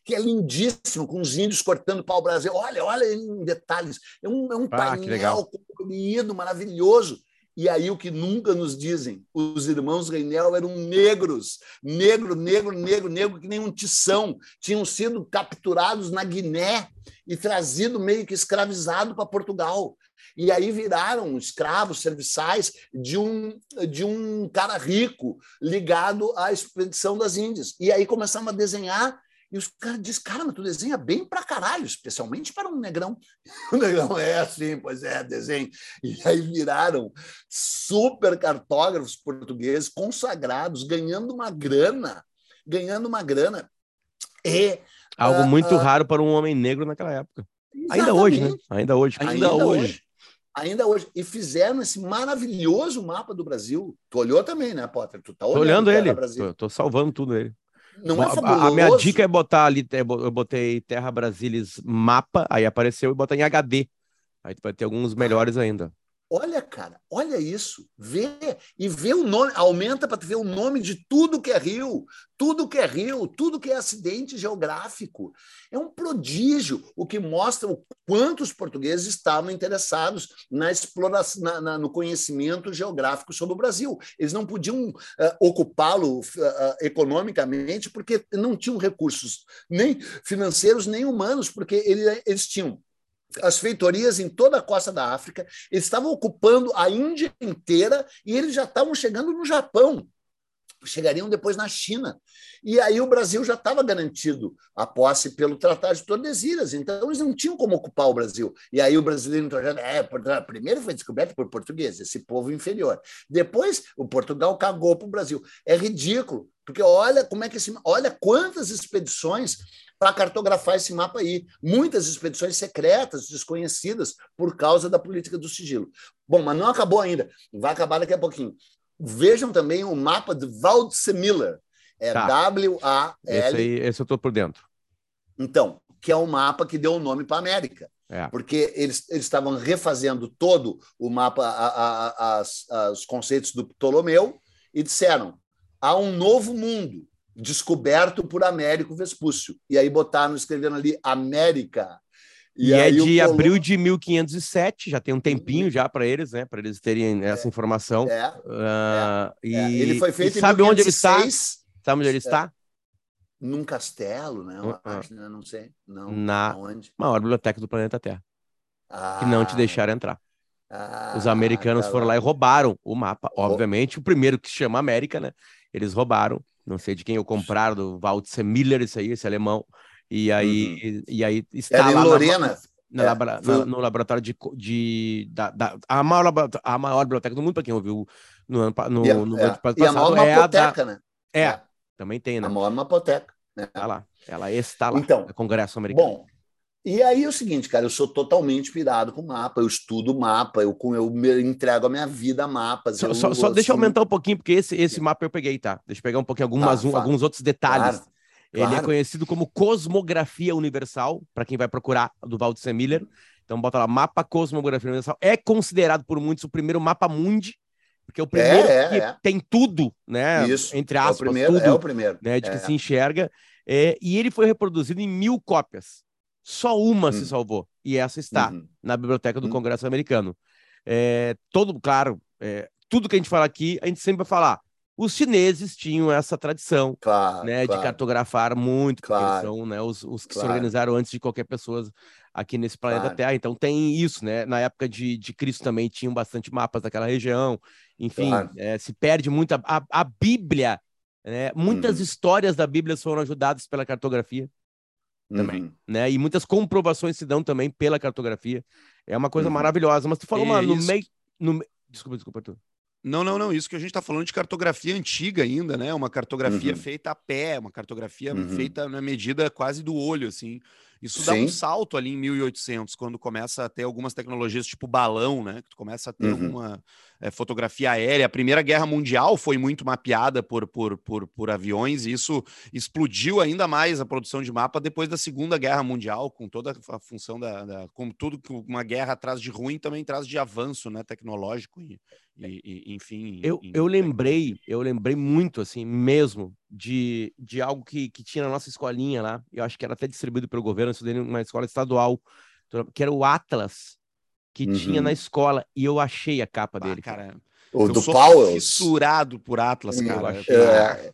Que é lindíssimo, com os índios cortando pau Brasil. Olha, olha em detalhes. É um, é um ah, painel colorido, maravilhoso. E aí o que nunca nos dizem, os irmãos Reinel eram negros, negro, negro, negro, negro, que nem um tição, tinham sido capturados na Guiné e trazido meio que escravizado para Portugal e aí viraram escravos serviçais de um, de um cara rico ligado à expedição das Índias. E aí começaram a desenhar e os caras dizem, cara, mas tu desenha bem pra caralho, especialmente para um negrão. O negrão é assim, pois é, desenho. E aí viraram super cartógrafos portugueses consagrados, ganhando uma grana, ganhando uma grana. E, Algo uh, muito uh, raro para um homem negro naquela época. Ainda hoje, né? Ainda hoje. Ainda, ainda hoje. hoje ainda hoje. E fizeram esse maravilhoso mapa do Brasil. Tu olhou também, né, Potter? Tu tá olhando, olhando ele. Tô, tô, salvando tudo ele. Não é fabuloso? A, a minha dica é botar ali, é, eu botei Terra Brasilis mapa, aí apareceu e botar em HD. Aí vai ter alguns melhores ainda. Olha, cara, olha isso. Vê e vê o nome, aumenta para ver o nome de tudo que é rio, tudo que é rio, tudo que é acidente geográfico. É um prodígio, o que mostra o quanto os portugueses estavam interessados na exploração, na, na, no conhecimento geográfico sobre o Brasil. Eles não podiam uh, ocupá-lo uh, economicamente porque não tinham recursos nem financeiros nem humanos, porque ele, eles tinham as feitorias em toda a costa da África, eles estavam ocupando a Índia inteira e eles já estavam chegando no Japão. Chegariam depois na China. E aí o Brasil já estava garantido a posse pelo Tratado de Tordesilhas, então eles não tinham como ocupar o Brasil. E aí o brasileiro trajano, é, primeiro foi descoberto por portugueses, esse povo inferior. Depois o Portugal cagou para o Brasil. É ridículo, porque olha como é que esse, olha quantas expedições para cartografar esse mapa aí. Muitas expedições secretas, desconhecidas, por causa da política do sigilo. Bom, mas não acabou ainda. Vai acabar daqui a pouquinho. Vejam também o mapa de Waldseemiller. É tá. W-A-L. Esse, aí, esse eu estou por dentro. Então, que é o mapa que deu o nome para a América. É. Porque eles, eles estavam refazendo todo o mapa, a, a, a, os conceitos do Ptolomeu, e disseram: há um novo mundo descoberto por Américo Vespúcio. E aí botaram, escrevendo ali América. E, e é de abril de 1507, já tem um tempinho já para eles, né? Para eles terem é, essa informação. É, uh, é, e, Ele foi feito em sabe 1506, onde ele está? Sabe onde ele está? Num castelo, né? Eu uh -uh. né? Não sei. Não. Na onde? maior biblioteca do planeta Terra. Ah, que não te deixaram entrar. Ah, Os americanos tá foram lá e roubaram o mapa, obviamente. O primeiro que se chama América, né? Eles roubaram. Não sei de quem eu compraram, do Walter Miller, esse aí, esse alemão. E aí, uhum. e aí está Era lá em Lorena. Na, na, é, na, no laboratório de, de da, da, a, maior, a maior biblioteca do mundo, para quem ouviu no ano no, e a, no, é. passado. E a maior é mapoteca, a da, né? É, é, também tem, né? A maior mapoteca. Né? Tá lá. Ela está lá, então, no Congresso Americano. Bom, e aí é o seguinte, cara, eu sou totalmente pirado com mapa, eu estudo mapa, eu, eu entrego a minha vida a mapas. Só, eu, só, só deixa eu aumentar um pouquinho, porque esse, esse mapa eu peguei, tá? Deixa eu pegar um pouquinho, algumas, tá, um, alguns outros detalhes. Claro, Ele é conhecido como Cosmografia Universal, para quem vai procurar do Waldemar Miller. Então bota lá, Mapa Cosmografia Universal. É considerado por muitos o primeiro mapa mundi, porque é o primeiro é, é, que é. tem tudo, né? Isso, entre aspas, é o primeiro, tudo, é o primeiro. Né, de que é. se enxerga. É, e ele foi reproduzido em mil cópias. Só uma se hum. salvou, e essa está uhum. na biblioteca do uhum. Congresso Americano. É, todo, claro, é, tudo que a gente fala aqui, a gente sempre vai falar. Os chineses tinham essa tradição claro, né, claro. de cartografar muito, claro. são né, os, os que se organizaram antes de qualquer pessoa aqui nesse planeta Terra. Então tem isso, né? Na época de, de Cristo também tinham bastante mapas daquela região. Enfim, é, se perde muito. A, a, a Bíblia, né? muitas uhum. histórias da Bíblia foram ajudadas pela cartografia também, uhum. né? E muitas comprovações se dão também pela cartografia. É uma coisa uhum. maravilhosa. Mas tu falou, mano, no meio. No... Desculpa, desculpa, tu. Não, não, não. Isso que a gente está falando de cartografia antiga ainda, né? Uma cartografia uhum. feita a pé, uma cartografia uhum. feita na medida quase do olho, assim. Isso dá um salto ali em 1800, quando começa a ter algumas tecnologias tipo balão, né? Que tu começa a ter uhum. uma é, fotografia aérea. A Primeira Guerra Mundial foi muito mapeada por, por, por, por aviões, e isso explodiu ainda mais a produção de mapa depois da Segunda Guerra Mundial, com toda a função da. da como tudo que uma guerra traz de ruim, também traz de avanço né, tecnológico. E, e, e, enfim. Eu, em, eu lembrei, eu lembrei muito, assim, mesmo, de, de algo que, que tinha na nossa escolinha lá. Eu acho que era até distribuído pelo governo, eu estudei numa escola estadual, que era o Atlas, que uhum. tinha na escola, e eu achei a capa ah, dele. Cara, o do Powell. fissurado por Atlas, cara. Eu é,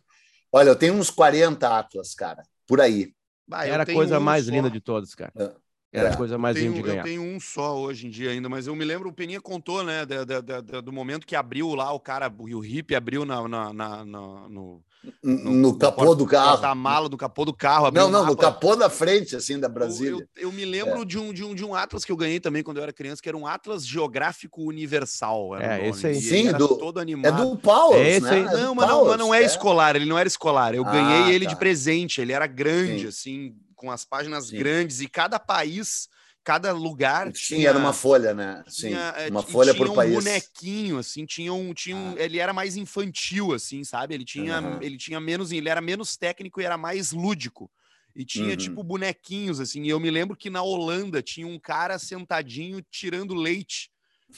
olha, eu tenho uns 40 Atlas, cara, por aí. Bah, era a coisa um mais só. linda de todos, cara. É. Era é. a coisa mais linda de ganhar. Eu tenho um só hoje em dia ainda, mas eu me lembro, o Peninha contou, né, da, da, da, do momento que abriu lá, o cara, o hippie abriu na, na, na, na no, no, no, capô do carro. A mala do capô do carro. Não, não, no capô da frente, assim, da Brasília. Eu, eu, eu me lembro é. de, um, de, um, de um Atlas que eu ganhei também quando eu era criança, que era um Atlas Geográfico Universal. é, esse aí. Sim, do, todo animado. é do Paulo, é esse né? Aí. Não, mas, não, mas não é, é, escolar, ele não era escolar. Eu ah, ganhei ele tá. de presente, ele era grande, Sim. assim, com as páginas Sim. grandes, e cada país cada lugar Sim, tinha, era uma folha, né? Sim, tinha, é, uma folha por um país. bonequinho, assim, tinha um, tinha um, ah. ele era mais infantil, assim, sabe? Ele tinha, uhum. ele tinha menos, ele era menos técnico e era mais lúdico. E tinha, uhum. tipo, bonequinhos, assim. E eu me lembro que na Holanda tinha um cara sentadinho tirando leite.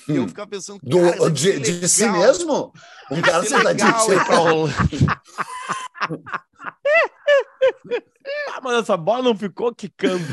E eu hum. ficava pensando, Do, de, de si mesmo? Um cara sentadinho tirando Holanda. Ah, mas essa bola não ficou quicando.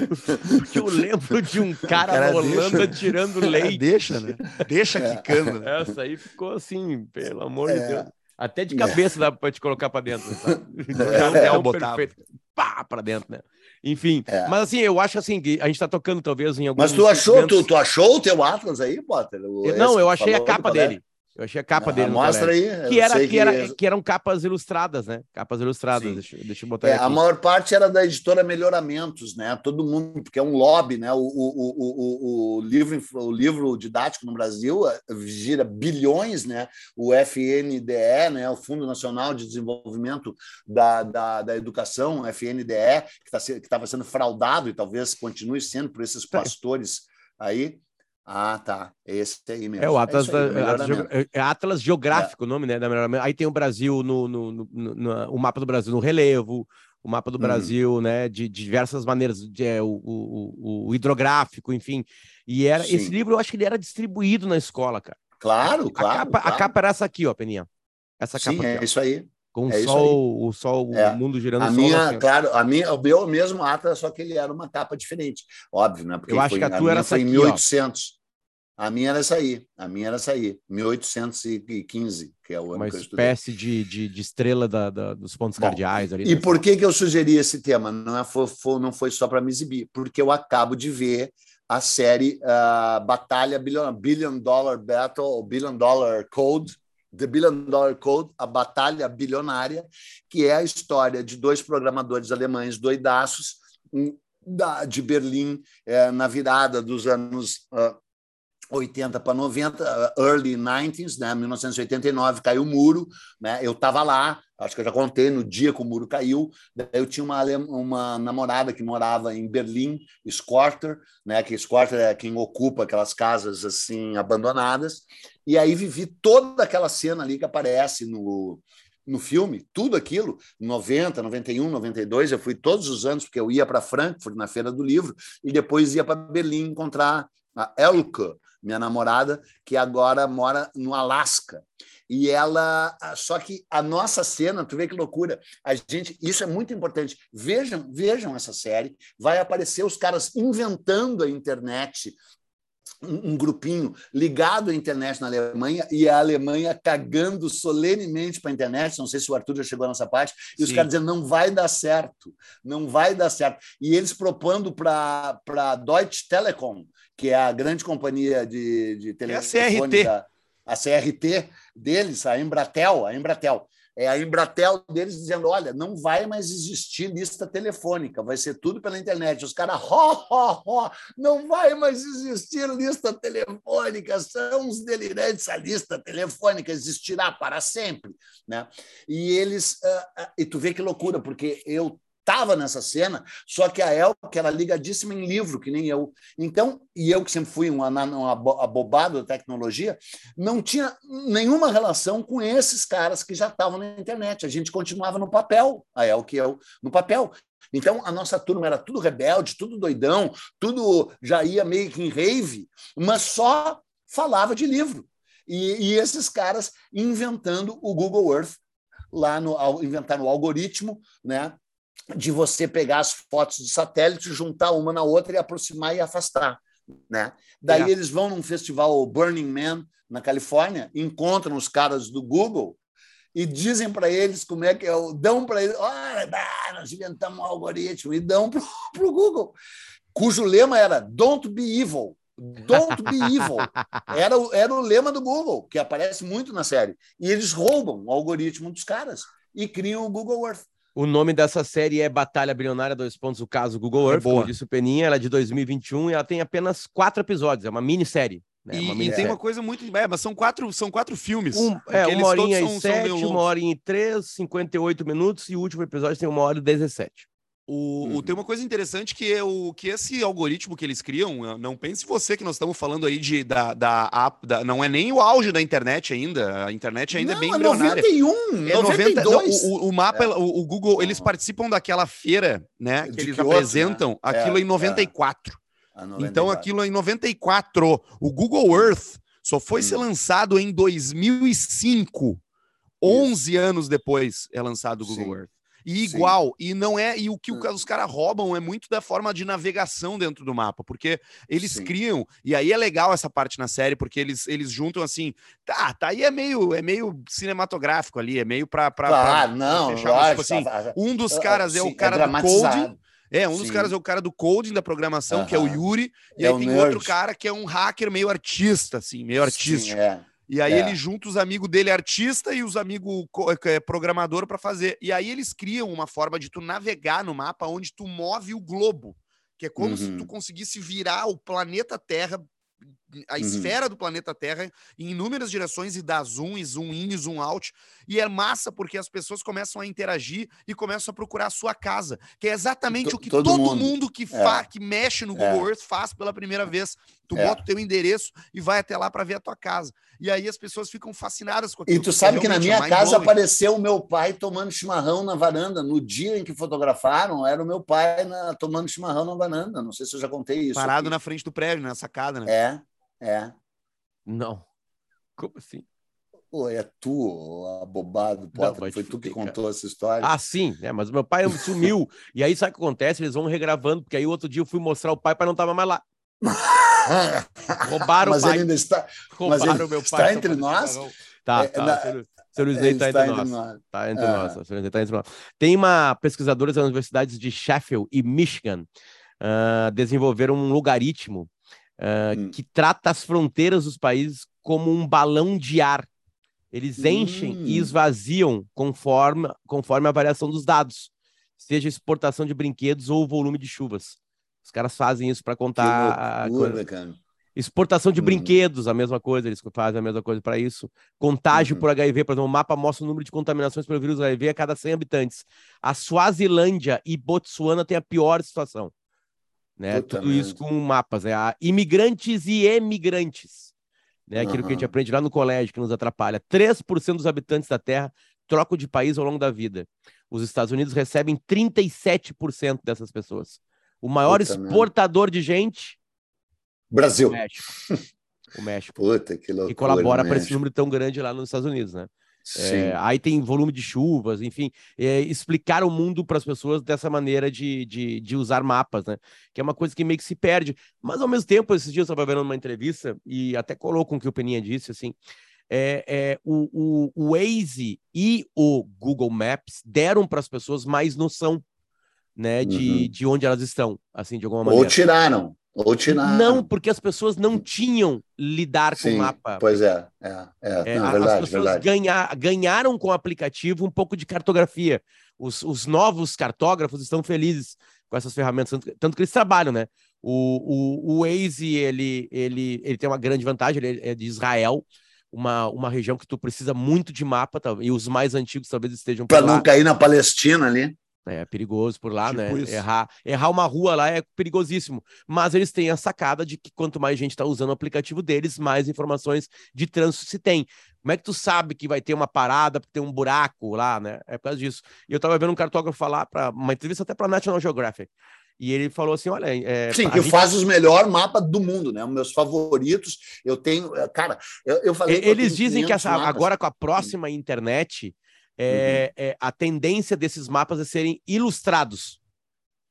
Porque eu lembro de um cara, cara rolando, tirando leite. Deixa, né? Deixa é. quicando. Né? Essa aí ficou assim, pelo amor é. de Deus. Até de cabeça é. dá pra te colocar pra dentro, sabe? É, é, perfeito. Pá, pra dentro, né? Enfim, é. mas assim, eu acho assim que a gente tá tocando talvez em algum. Mas tu achou, tu, tu achou o teu Atlas aí, Potter? não, eu achei a capa dele. Eu achei a capa Ah, dele. mostra colégio. aí, Que, era, sei que, era, que- que eram capas ilustradas, né? Capas ilustradas. Deixa, deixa eu botar É, aqui. a maior parte era da editora Melhoramentos, né? Todo mundo, porque é um lobby, né? O, o, o, o, livro, o livro didático no Brasil eh, gira bilhões, né? O FNDE, né? O Fundo Nacional de Desenvolvimento da, da, da Educação, FNDE, que tá estava sendo fraudado e talvez continue sendo por esses pastores aí. Ah, tá. Esse aí mesmo. É o Atlas, isso aí, da- Atlas, é Atlas Geográfico, o nome, né? da melhor- Aí tem o Brasil no, no, no- no- o mapa do Brasil no relevo, o mapa do Uhum. Brasil, né? De, de diversas maneiras, de, é, o, o, o- hidrográfico, enfim. E era Sim. esse livro, eu acho que ele era distribuído na escola, cara. Claro, a, claro. capa, a claro. capa era essa aqui, ó, Peninha. Essa Sim, capa é aqui, ó, isso aí. Com o é isso sol, o sol, É. o mundo girando A o sol. minha, assim, claro, a minha, o meu mesmo Atlas, só que ele era uma capa diferente. Óbvio, né? Porque Eu acho foi, que a tua era essa foi em aqui, ó. 1800. A minha era essa aí. A minha era essa aí. 1815, que é o ano uma que eu estudei. espécie de, de, de estrela da, da- dos pontos Bom, cardeais ali. E né? por que, que eu sugeri esse tema? Não, é, foi, foi- não foi só para me exibir, porque eu acabo de ver a série ah, Batalha Billion, Billion Dollar Battle, ou Billion Dollar Code, The Billion Dollar Code, a Batalha Bilionária, que é a história de dois programadores alemães doidaços da, de Berlim eh, na virada dos anos ah, 80 para 90, ah, early 90s, né? 1989 caiu o muro, né? Eu estava lá, acho que eu já contei no dia que o muro caiu. Eu tinha uma, uma namorada que morava em Berlim, Squatter, né? Que Squatter é quem ocupa aquelas casas assim abandonadas. E aí vivi toda aquela cena ali que aparece no no filme, tudo aquilo, 90, 91, 92, eu fui todos os anos, porque eu ia para Frankfurt na Feira do Livro, e depois ia para Berlim encontrar a Elke, minha namorada, que agora mora no Alasca. E ela. Só que a nossa cena, tu vê que loucura. A gente, isso é muito importante. Vejam, vejam essa série. Vai aparecer os caras inventando a internet. Um, grupinho ligado à internet na Alemanha e a Alemanha cagando solenemente para a internet. Não sei se o Arthur já chegou nessa parte. E os Sim. caras dizendo: não vai dar certo, não vai dar certo. E eles propondo para a Deutsche Telekom, que é a grande companhia de, de é a telefone CRT. da a CRT deles, a Embratel, a Embratel. É a Embratel deles dizendo: olha, não vai mais existir lista telefônica, vai ser tudo pela internet. Os caras, ho, ho, ho, não vai mais existir lista telefônica, são uns delirantes, a lista telefônica existirá para sempre. Né? E eles, ah, ah, e tu vê que loucura, porque eu estava nessa cena, só que a El, que era ligadíssima em livro, que nem eu. Então, e eu que sempre fui um abobado da tecnologia, não tinha nenhuma relação com esses caras que já estavam na internet. A gente continuava no papel, a El que eu, no papel. Então, a nossa turma era tudo rebelde, tudo doidão, tudo já ia meio que em rave, mas só falava de livro. E, e esses caras inventando o Google Earth, lá no, inventaram o algoritmo, né? De você pegar as fotos de satélite, juntar uma na outra e aproximar e afastar. Né? Daí É. eles vão num festival Burning Man, na Califórnia, encontram os caras do Google e dizem para eles como é que é, dão para eles, olha, nós inventamos um algoritmo, e dão para o Google, cujo lema era Don't be evil. Don't be evil. Era, o- era o lema do Google, que aparece muito na série. E eles roubam o algoritmo dos caras e criam o Google Earth. O nome dessa série é Batalha Bilionária, dois pontos, o caso Google É Earth, boa. como disse o Peninha, ela é de 2021 e ela tem apenas quatro episódios, é uma minissérie. Né? E, uma e tem uma coisa muito. É, mas são quatro, são quatro filmes. Um, é, uma horinha todos e são- sete, uma horinha e três, 58 minutos, e o último episódio tem uma hora e 17. O, o- Uhum. tem uma coisa interessante que é o que esse algoritmo que eles criam, não pense você que nós estamos falando aí de da, da, app- da- não é nem o auge da internet ainda, a internet ainda Não, é bem é embrionária. 91, É 90, não, 92. o, o mapa, É. o, o Google, eles participam daquela feira, né? Que De eles Kyoto, apresentam né? aquilo É, em 94. Ah, Então 94. aquilo é em 94. O Google Earth só foi Hum. ser lançado em 2005. 11 anos depois é lançado o Google Sim. Earth. E Sim. igual, e não é, e o que Hum. os caras roubam é muito da forma de navegação dentro do mapa, porque eles Sim. criam, e aí é legal essa parte na série, porque eles, eles juntam assim, tá, tá aí é meio, é meio cinematográfico ali, é meio pra, pra, pra Claro, não, fechar, tipo lógico, assim, tá- um dos ah, caras é sim, o cara do dramatizado. coding, é, um dos Sim. caras é o cara do coding da programação, que é o. Yuri, e É aí tem nerd. outro cara que é um hacker meio artista, assim, meio artístico. Sim, é. E aí é. ele junta os amigos dele artista e os amigos é, programador para fazer. E aí eles criam uma forma de tu navegar no mapa onde tu move o globo, que é como uhum. se tu conseguisse virar o planeta Terra a uhum. esfera do planeta Terra em inúmeras direções e dá zoom, e zoom in, e zoom out. E é massa porque as pessoas começam a interagir e começam a procurar a sua casa, que é exatamente o que todo, todo mundo. mundo, que, é. que mexe no Google é. Earth faz pela primeira vez. Tu é. bota o teu endereço e vai até lá para ver a tua casa. E aí as pessoas ficam fascinadas com aquilo. E tu sabe que na minha casa apareceu o meu pai tomando chimarrão na varanda. No dia em que fotografaram, era o meu pai na, tomando chimarrão na varanda. Não sei se eu já contei isso. Parado aqui. na frente do prédio, na sacada, né? É. É. Não. Como assim? Pô, é tu, abobado, Potter, não, foi tu que contou essa história. Ah, sim, né? Mas meu pai sumiu. e aí sabe o que acontece? Eles vão regravando, porque aí outro dia eu fui mostrar o pai, para não tava mais lá. Roubaram mas o pai. Ele ainda está, Roubaram mas ele meu pai. Está entre nós? Tá, é, tá. Na... Seu Luiz está entre, entre, nós. Está entre, nós. Tá entre nós. Tem uma pesquisadora das universidades de Sheffield e Michigan uh, desenvolveram um logaritmo uh, hum. que trata as fronteiras dos países como um balão de ar. Eles enchem hum. e esvaziam conforme, conforme a variação dos dados, seja exportação de brinquedos ou volume de chuvas. Os caras fazem isso para contar. Que loucura, cara. Exportação de uhum. brinquedos, a mesma coisa, eles fazem a mesma coisa para isso. Contágio uhum. por HIV, por exemplo, o mapa mostra o número de contaminações pelo vírus HIV a cada 100 habitantes. A Suazilândia e Botsuana têm a pior situação. Né? Tudo isso com mapas, né? A imigrantes e emigrantes. Né? Aquilo uhum. que a gente aprende lá no colégio, que nos atrapalha. 3% dos habitantes da Terra trocam de país ao longo da vida. Os Estados Unidos recebem 37% dessas pessoas. O maior Puta exportador de gente. Brasil. O México. O México. Puta, que loucura. Que colabora para esse número tão grande lá nos Estados Unidos, né? É, aí tem volume de chuvas, enfim, é, explicar o mundo para as pessoas dessa maneira de, de, de, usar mapas, né? Que é uma coisa que meio que se perde. Mas ao mesmo tempo, esses dias eu estava vendo uma entrevista e até colou com o que o Peninha disse, assim, é, é, o, o, o Waze e o Google Maps deram para as pessoas mais noção, né, de, uhum. de onde elas estão, assim, de alguma maneira. Ou tiraram, ou. Não, porque as pessoas não tinham lidar Sim, com o mapa. Pois é, é, é, é não, verdade, as pessoas verdade. Ganha, ganharam com o aplicativo um pouco de cartografia. Os, os novos cartógrafos estão felizes com essas ferramentas, tanto, tanto que eles trabalham, né? O, o, o Waze, ele, ele, ele tem uma grande vantagem, ele é de Israel, uma, uma região que tu precisa muito de mapa, tá? e os mais antigos talvez estejam Para não cair na Palestina ali. É perigoso por lá, tipo né? Errar, errar uma rua lá é perigosíssimo. Mas eles têm a sacada de que quanto mais gente está usando o aplicativo deles, mais informações de trânsito se tem. Como é que tu sabe que vai ter uma parada porque tem um buraco lá, né? É por causa disso. E eu estava vendo um cartógrafo falar para uma entrevista até para National Geographic. E ele falou assim: olha. É, Sim, que gente... faz os melhores mapas do mundo, né? Os meus favoritos. Eu tenho. Cara, eu, eu falei. Eles dizem que essa, agora com a próxima internet é, uhum. é, a tendência desses mapas é serem ilustrados.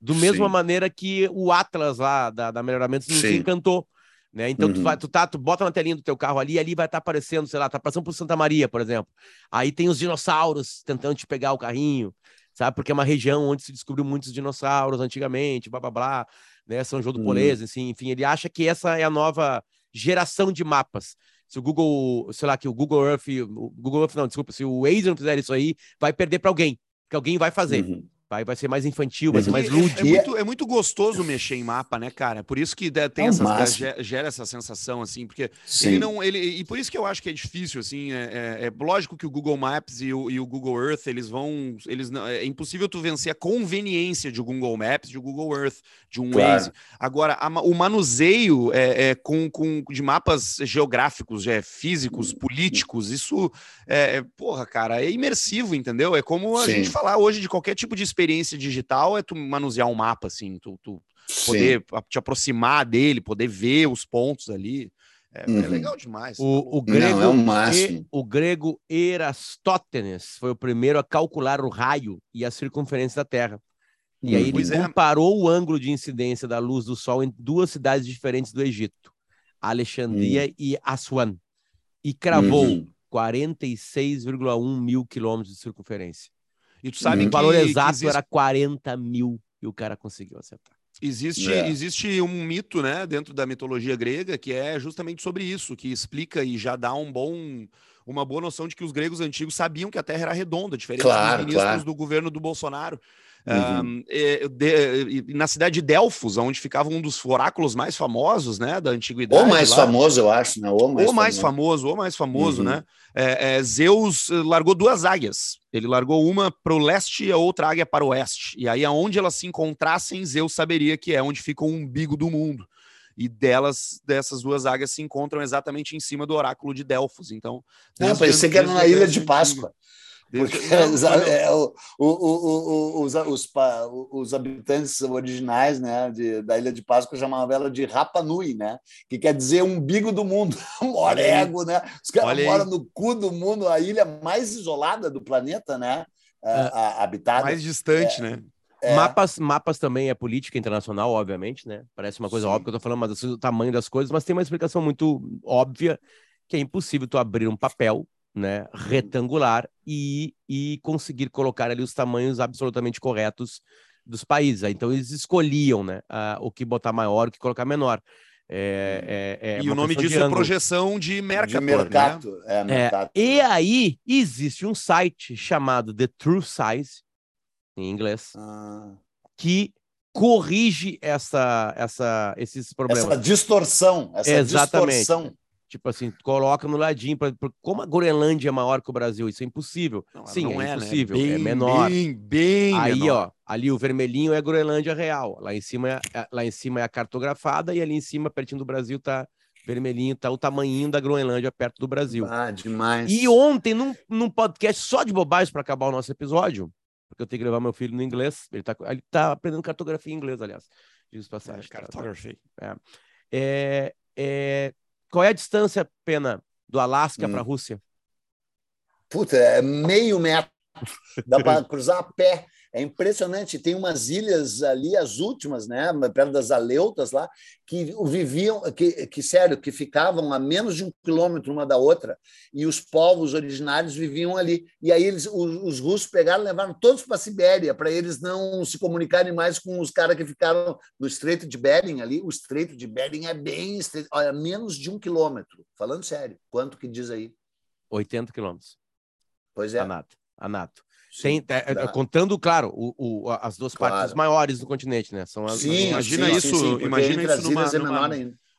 Do mesma Sim. maneira que o Atlas lá da, da Melhoramentos nos encantou. Né? Então, uhum. tu, vai, tu, tá, tu bota na telinha do teu carro ali, ali vai estar tá aparecendo, sei lá, tá passando por Santa Maria, por exemplo. Aí tem os dinossauros tentando te pegar o carrinho, sabe? Porque é uma região onde se descobriu muitos dinossauros antigamente, blá blá blá, né? São João do uhum. assim, enfim, ele acha que essa é a nova geração de mapas se o Google, sei lá, que o Google Earth, o Google Earth não, desculpa, se o Waze não fizer isso aí, vai perder para alguém, que alguém vai fazer. Uhum. Vai, vai ser mais infantil, vai ser mais lúdico. É, é, muito, é muito gostoso mexer em mapa, né, cara? Por isso que tem é essa, gera essa sensação, assim, porque Sim. ele não. Ele, e por isso que eu acho que é difícil, assim. É, é, é lógico que o Google Maps e o, e o, Google Earth, eles vão. Eles não, é impossível tu vencer a conveniência de um Google Maps, de um Google Earth, de um claro. Waze. Agora, a, o manuseio é, é, com, com, de mapas geográficos, é, físicos, políticos, isso é, porra, cara, é imersivo, entendeu? É como a Sim. gente falar hoje de qualquer tipo de experiência digital é tu manusear um mapa, assim, tu, tu poder te aproximar dele, poder ver os pontos ali. É, é uhum. é legal demais. O, o grego, Não, é o, máximo. o grego Erastótenes foi o primeiro a calcular o raio e a circunferência da Terra. E aí ele é. comparou o ângulo de incidência da luz do Sol em duas cidades diferentes do Egito, Alexandria uhum. e Aswan, e cravou uhum. 46,1 mil quilômetros de circunferência. E tu sabe uhum. que o valor exato existe... era 40 mil e o cara conseguiu acertar. Existe, é. existe um mito, né, dentro da mitologia grega que é justamente sobre isso, que explica e já dá um bom, uma boa noção de que os gregos antigos sabiam que a Terra era redonda, diferente claro, dos ministros claro. do governo do Bolsonaro. Uhum. e, de, na cidade de Delfos, onde ficava um dos oráculos mais famosos né, da antiguidade. O mais lá. famoso, eu acho, né? O mais, o mais famoso. famoso, o mais famoso, uhum. né? É, é, Zeus largou duas águias. Ele largou uma para o leste e a outra águia para o oeste. E aí, aonde elas se encontrassem, Zeus saberia que é onde fica o umbigo do mundo e delas, dessas duas águias se encontram exatamente em cima do oráculo de Delfos. Então, não, parecia que era na Ilha de Páscoa. Porque os, habitantes originais né, de, da Ilha de Páscoa chamavam ela de Rapa Nui, né? que quer dizer umbigo do mundo, morego, né? Os caras moram no cu do mundo, a ilha mais isolada do planeta, né? É, a, habitada. Mais distante, é, né? É. Mapas, mapas também é política internacional, obviamente, né? Parece uma coisa Sim. óbvia que eu tô falando, mas o tamanho das coisas, mas tem uma explicação muito óbvia que é impossível tu abrir um papel né, retangular e, e conseguir colocar ali os tamanhos absolutamente corretos dos países. Então eles escolhiam, né, uh, o que botar maior, o que colocar menor. É, é, é e o nome disso é projeção de Mercator. De mercado, né? é, mercado. e aí existe um site chamado The True Size, em inglês, ah. que corrige essa, essa, esses problemas. Essa distorção, essa Exatamente. distorção. Tipo assim, coloca no ladinho. Pra, pra, como a Groenlândia é maior que o Brasil, isso é impossível. Não, Sim, não é, é, impossível. Né? Bem, é menor. Bem, bem Aí, menor. ó, ali o vermelhinho é a Groenlândia real. Lá em cima é, é, lá em cima é a cartografada e ali em cima, pertinho do Brasil, tá vermelhinho, tá o tamanhinho da Groenlândia perto do Brasil. Ah, demais. E ontem, num, num podcast só de bobagem para acabar o nosso episódio, porque eu tenho que levar meu filho no inglês, ele tá, ele tá aprendendo cartografia em inglês, aliás. Diz passagem. É, cartografia. É. É, é, qual é a distância, Pena, do Alasca hum. para a Rússia? Puta, é meio metro. Dá para cruzar a pé. É impressionante. Tem umas ilhas ali, as últimas, né, perto das Aleutas lá, que viviam, que, que sério, que ficavam a menos de um quilômetro uma da outra, e os povos originários viviam ali. E aí eles, os, os russos pegaram, levaram todos para a Sibéria, para eles não se comunicarem mais com os caras que ficaram no Estreito de Bering ali. O Estreito de Bering é bem estreito, olha, menos de um quilômetro. Falando sério, quanto que diz aí? 80 quilômetros. Pois é. Anato. Anato. É, é, contando, claro, o, o, as duas claro. partes maiores do continente, né? São as, sim, imagina sim, isso, sim, imagina isso numa, é numa,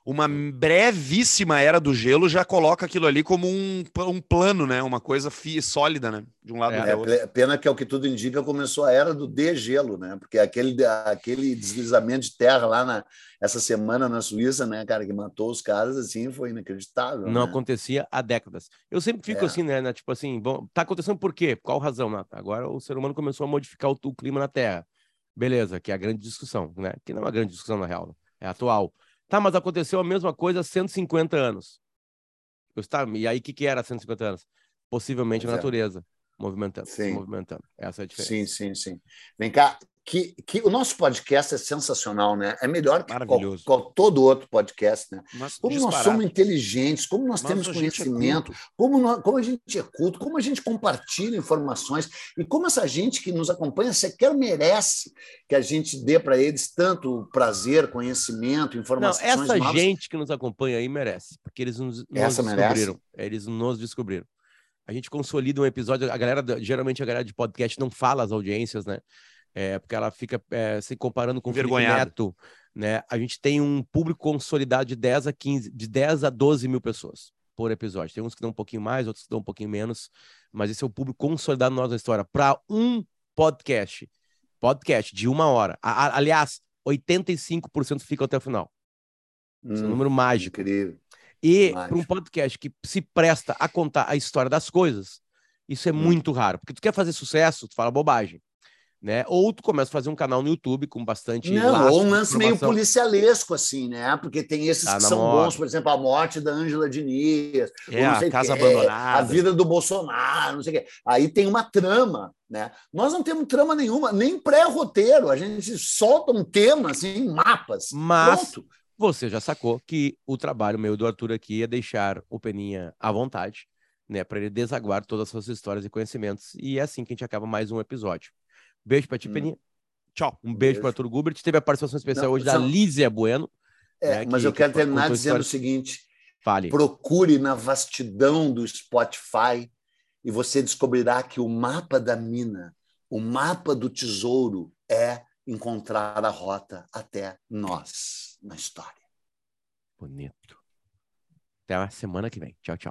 uma brevíssima era do gelo já coloca aquilo ali como um, um plano, né? Uma coisa fi, sólida, né? De um lado é, outro. É, pena que, é o que tudo indica, começou a era do degelo, né? Porque aquele, aquele deslizamento de terra lá na, essa semana na Suíça, né, cara, que matou os caras, assim, foi inacreditável. Não né? acontecia há décadas. Eu sempre fico é. assim, né, né, Tipo assim, bom, tá acontecendo por quê? Qual razão? Né? Agora o ser humano começou a modificar o, o clima na Terra. Beleza, que é a grande discussão, né? Que não é uma grande discussão, na real, é atual. Tá, mas aconteceu a mesma coisa há 150 anos. Tá, e aí, o que, que era 150 anos? Possivelmente pois a é. natureza é. movimentando, sim. movimentando. Essa é a diferença. Sim, sim, sim. Vem cá, que, que o nosso podcast é sensacional, né? É melhor que qual, qual, todo outro podcast, né? Mas, como disparado. nós somos inteligentes, como nós Mas temos é conhecimento, é como, nós, como a gente é culto, como a gente compartilha informações e como essa gente que nos acompanha sequer merece que a gente dê para eles tanto prazer, conhecimento, informações. Não, essa novas. gente que nos acompanha aí merece, porque eles nos, nos descobriram. Merece? Eles nos descobriram. A gente consolida um episódio, a galera, geralmente a galera de podcast não fala as audiências, né? É, porque ela fica é, se comparando com o Felipe Neto, né? A gente tem um público consolidado de 10 a 15, de 10 a 12 mil pessoas por episódio. Tem uns que dão um pouquinho mais, outros que dão um pouquinho menos, mas esse é o público consolidado na nossa história. Para um podcast, podcast de uma hora, a, a, aliás, 85% ficam até o final. Hum, Esse é um hum, número mágico. Incrível. E para um podcast que se presta a contar a história das coisas, isso é hum. muito raro. Porque tu quer fazer sucesso, tu fala bobagem né? Ou tu começa a fazer um canal no YouTube com bastante. Não, ou um lance meio policialesco, assim, né? Porque tem esses tá que são morte. bons, por exemplo, a morte da Ângela Diniz, é, a casa abandonada, a vida do Bolsonaro, não sei o quê. Aí tem uma trama, né? Nós não temos trama nenhuma, nem pré-roteiro, a gente solta um tema, assim, mapas. Mas pronto. você já sacou que o trabalho meu do Arthur aqui é deixar o Peninha à vontade, né? Para ele desaguar todas as suas histórias e conhecimentos. E é assim que a gente acaba mais um episódio. Beijo pra ti, hum. Peninha. Tchau. Um beijo, beijo. para Arthur Gubert. Teve a participação especial Não, hoje só... da Lízia Bueno. É, né, mas que, eu quero terminar dizendo história... o seguinte: Fale. procure na vastidão do Spotify e você descobrirá que o mapa da mina, o mapa do tesouro é encontrar a rota até nós na história. Bonito. Até a semana que vem. Tchau, tchau.